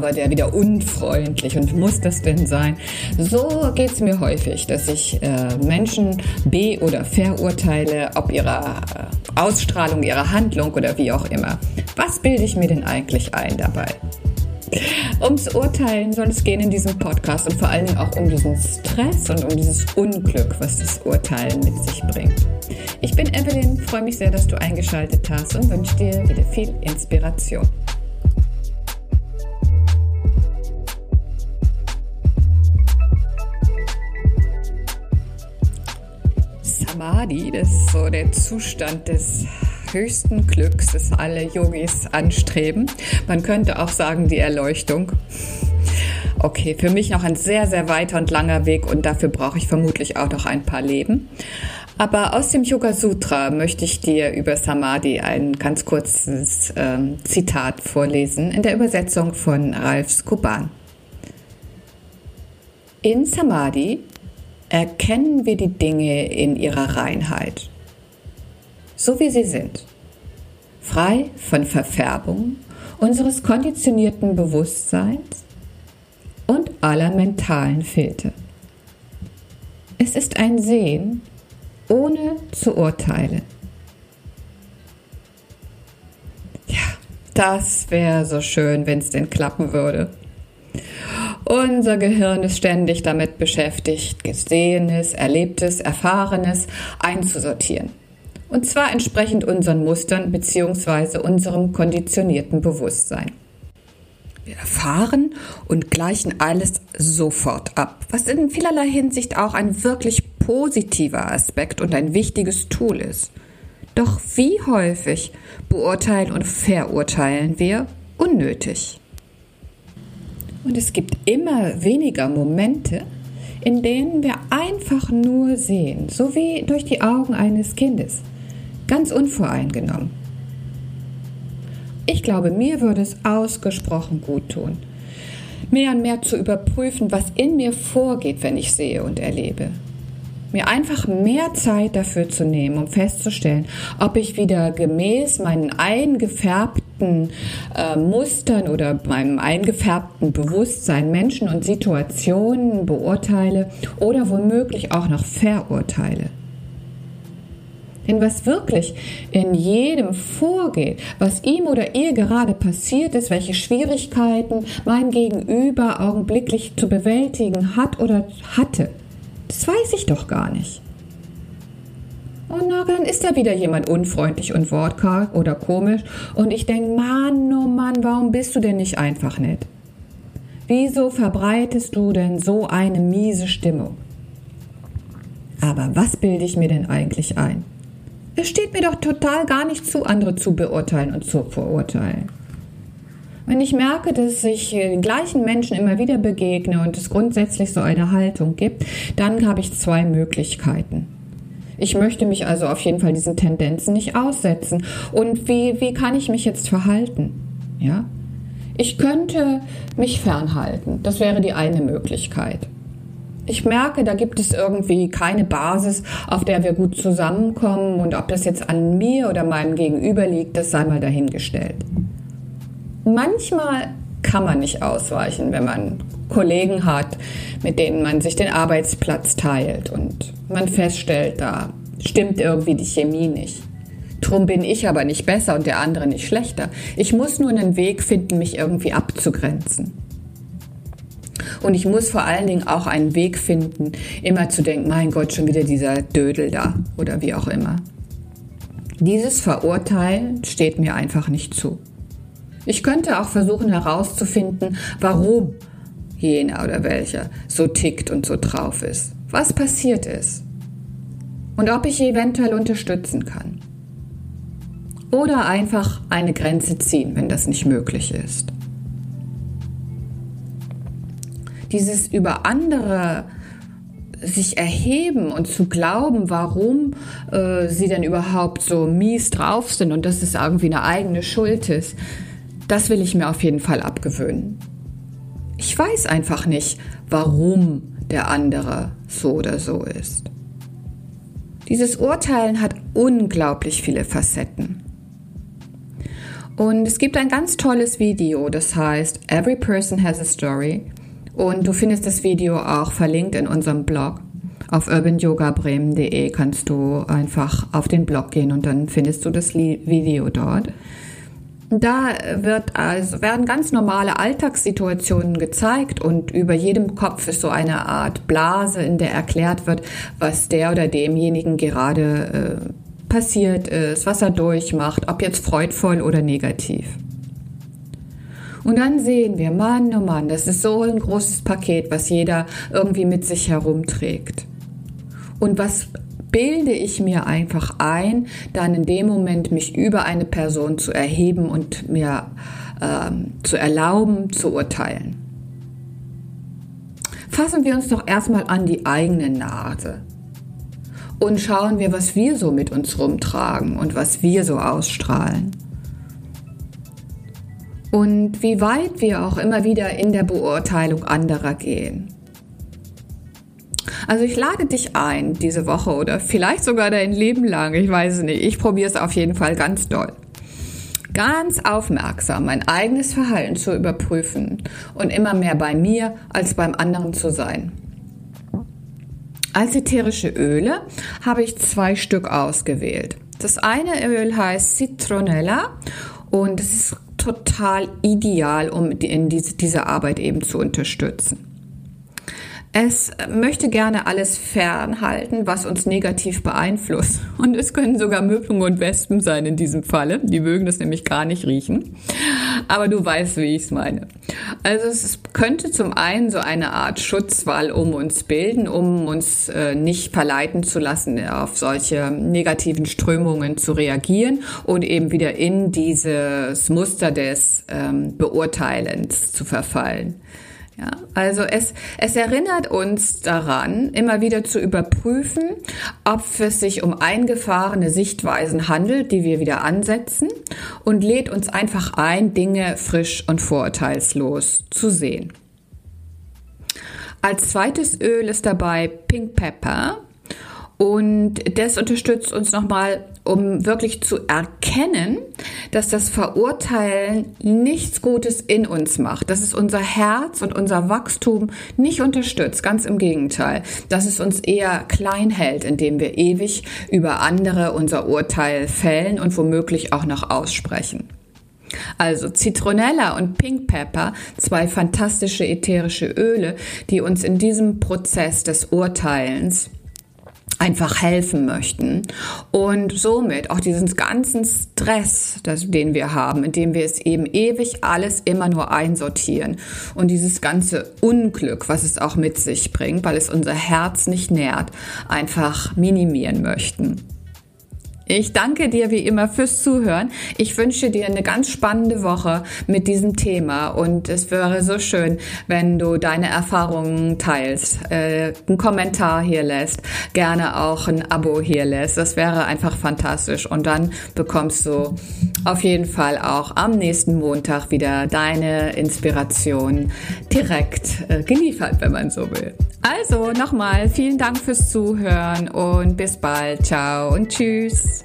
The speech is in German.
war der wieder unfreundlich und muss das denn sein? So geht es mir häufig, dass ich äh, Menschen be- oder verurteile, ob ihrer äh, Ausstrahlung, ihrer Handlung oder wie auch immer. Was bilde ich mir denn eigentlich ein dabei? Ums Urteilen soll es gehen in diesem Podcast und vor allen Dingen auch um diesen Stress und um dieses Unglück, was das Urteilen mit sich bringt. Ich bin Evelyn, freue mich sehr, dass du eingeschaltet hast und wünsche dir wieder viel Inspiration. Samadhi, das ist so der Zustand des höchsten Glücks, das alle Yogis anstreben. Man könnte auch sagen, die Erleuchtung. Okay, für mich noch ein sehr, sehr weiter und langer Weg und dafür brauche ich vermutlich auch noch ein paar Leben. Aber aus dem Yoga Sutra möchte ich dir über Samadhi ein ganz kurzes äh, Zitat vorlesen in der Übersetzung von Ralf Skuban. In Samadhi erkennen wir die Dinge in ihrer Reinheit so wie sie sind, frei von Verfärbung unseres konditionierten Bewusstseins und aller mentalen Filter. Es ist ein Sehen ohne zu urteilen. Ja, das wäre so schön, wenn es denn klappen würde. Unser Gehirn ist ständig damit beschäftigt, Gesehenes, Erlebtes, Erfahrenes einzusortieren. Und zwar entsprechend unseren Mustern bzw. unserem konditionierten Bewusstsein. Wir erfahren und gleichen alles sofort ab, was in vielerlei Hinsicht auch ein wirklich positiver Aspekt und ein wichtiges Tool ist. Doch wie häufig beurteilen und verurteilen wir unnötig? Und es gibt immer weniger Momente, in denen wir einfach nur sehen, so wie durch die Augen eines Kindes ganz unvoreingenommen. Ich glaube, mir würde es ausgesprochen gut tun, mehr und mehr zu überprüfen, was in mir vorgeht, wenn ich sehe und erlebe. Mir einfach mehr Zeit dafür zu nehmen, um festzustellen, ob ich wieder gemäß meinen eingefärbten äh, Mustern oder meinem eingefärbten Bewusstsein Menschen und Situationen beurteile oder womöglich auch noch verurteile. Denn was wirklich in jedem vorgeht, was ihm oder ihr gerade passiert ist, welche Schwierigkeiten mein Gegenüber augenblicklich zu bewältigen hat oder hatte, das weiß ich doch gar nicht. Und na, dann ist da wieder jemand unfreundlich und wortkarg oder komisch und ich denke, Mann, oh Mann, warum bist du denn nicht einfach nett? Wieso verbreitest du denn so eine miese Stimmung? Aber was bilde ich mir denn eigentlich ein? Es steht mir doch total gar nicht zu, andere zu beurteilen und zu verurteilen. Wenn ich merke, dass ich den gleichen Menschen immer wieder begegne und es grundsätzlich so eine Haltung gibt, dann habe ich zwei Möglichkeiten. Ich möchte mich also auf jeden Fall diesen Tendenzen nicht aussetzen. Und wie, wie kann ich mich jetzt verhalten? Ja? Ich könnte mich fernhalten. Das wäre die eine Möglichkeit ich merke, da gibt es irgendwie keine Basis, auf der wir gut zusammenkommen. Und ob das jetzt an mir oder meinem Gegenüber liegt, das sei mal dahingestellt. Manchmal kann man nicht ausweichen, wenn man Kollegen hat, mit denen man sich den Arbeitsplatz teilt und man feststellt, da stimmt irgendwie die Chemie nicht. Drum bin ich aber nicht besser und der andere nicht schlechter. Ich muss nur einen Weg finden, mich irgendwie abzugrenzen. Und ich muss vor allen Dingen auch einen Weg finden, immer zu denken, mein Gott, schon wieder dieser Dödel da oder wie auch immer. Dieses Verurteilen steht mir einfach nicht zu. Ich könnte auch versuchen herauszufinden, warum jener oder welcher so tickt und so drauf ist. Was passiert ist. Und ob ich eventuell unterstützen kann. Oder einfach eine Grenze ziehen, wenn das nicht möglich ist. dieses über andere sich erheben und zu glauben, warum äh, sie denn überhaupt so mies drauf sind und dass es irgendwie eine eigene Schuld ist, das will ich mir auf jeden Fall abgewöhnen. Ich weiß einfach nicht, warum der andere so oder so ist. Dieses Urteilen hat unglaublich viele Facetten. Und es gibt ein ganz tolles Video, das heißt Every Person Has a Story. Und du findest das Video auch verlinkt in unserem Blog. Auf urbanyogabremen.de kannst du einfach auf den Blog gehen und dann findest du das Video dort. Da wird also, werden ganz normale Alltagssituationen gezeigt und über jedem Kopf ist so eine Art Blase, in der erklärt wird, was der oder demjenigen gerade äh, passiert ist, was er durchmacht, ob jetzt freudvoll oder negativ. Und dann sehen wir, Mann, oh Mann, das ist so ein großes Paket, was jeder irgendwie mit sich herumträgt. Und was bilde ich mir einfach ein, dann in dem Moment mich über eine Person zu erheben und mir ähm, zu erlauben, zu urteilen. Fassen wir uns doch erstmal an die eigene Nase und schauen wir, was wir so mit uns rumtragen und was wir so ausstrahlen. Und wie weit wir auch immer wieder in der Beurteilung anderer gehen. Also ich lade dich ein diese Woche oder vielleicht sogar dein Leben lang, ich weiß es nicht. Ich probiere es auf jeden Fall ganz doll. Ganz aufmerksam mein eigenes Verhalten zu überprüfen und immer mehr bei mir als beim anderen zu sein. Als ätherische Öle habe ich zwei Stück ausgewählt. Das eine Öl heißt Citronella und es ist total ideal, um in diese, diese Arbeit eben zu unterstützen. Es möchte gerne alles fernhalten, was uns negativ beeinflusst. Und es können sogar Möbeln und Wespen sein in diesem Falle. Die mögen das nämlich gar nicht riechen. Aber du weißt, wie ich es meine. Also es könnte zum einen so eine Art Schutzwall um uns bilden, um uns äh, nicht verleiten zu lassen, auf solche negativen Strömungen zu reagieren und eben wieder in dieses Muster des ähm, Beurteilens zu verfallen. Ja, also es, es erinnert uns daran, immer wieder zu überprüfen, ob es sich um eingefahrene Sichtweisen handelt, die wir wieder ansetzen und lädt uns einfach ein, Dinge frisch und vorurteilslos zu sehen. Als zweites Öl ist dabei Pink Pepper. Und das unterstützt uns nochmal, um wirklich zu erkennen, dass das Verurteilen nichts Gutes in uns macht, dass es unser Herz und unser Wachstum nicht unterstützt, ganz im Gegenteil, dass es uns eher klein hält, indem wir ewig über andere unser Urteil fällen und womöglich auch noch aussprechen. Also Zitronella und Pink Pepper, zwei fantastische ätherische Öle, die uns in diesem Prozess des Urteilens einfach helfen möchten und somit auch diesen ganzen Stress, das, den wir haben, indem wir es eben ewig alles immer nur einsortieren und dieses ganze Unglück, was es auch mit sich bringt, weil es unser Herz nicht nährt, einfach minimieren möchten. Ich danke dir wie immer fürs Zuhören. Ich wünsche dir eine ganz spannende Woche mit diesem Thema und es wäre so schön, wenn du deine Erfahrungen teilst, äh, einen Kommentar hier lässt, gerne auch ein Abo hier lässt. Das wäre einfach fantastisch und dann bekommst du auf jeden Fall auch am nächsten Montag wieder deine Inspiration direkt äh, geliefert, wenn man so will. Also nochmal vielen Dank fürs Zuhören und bis bald. Ciao und tschüss.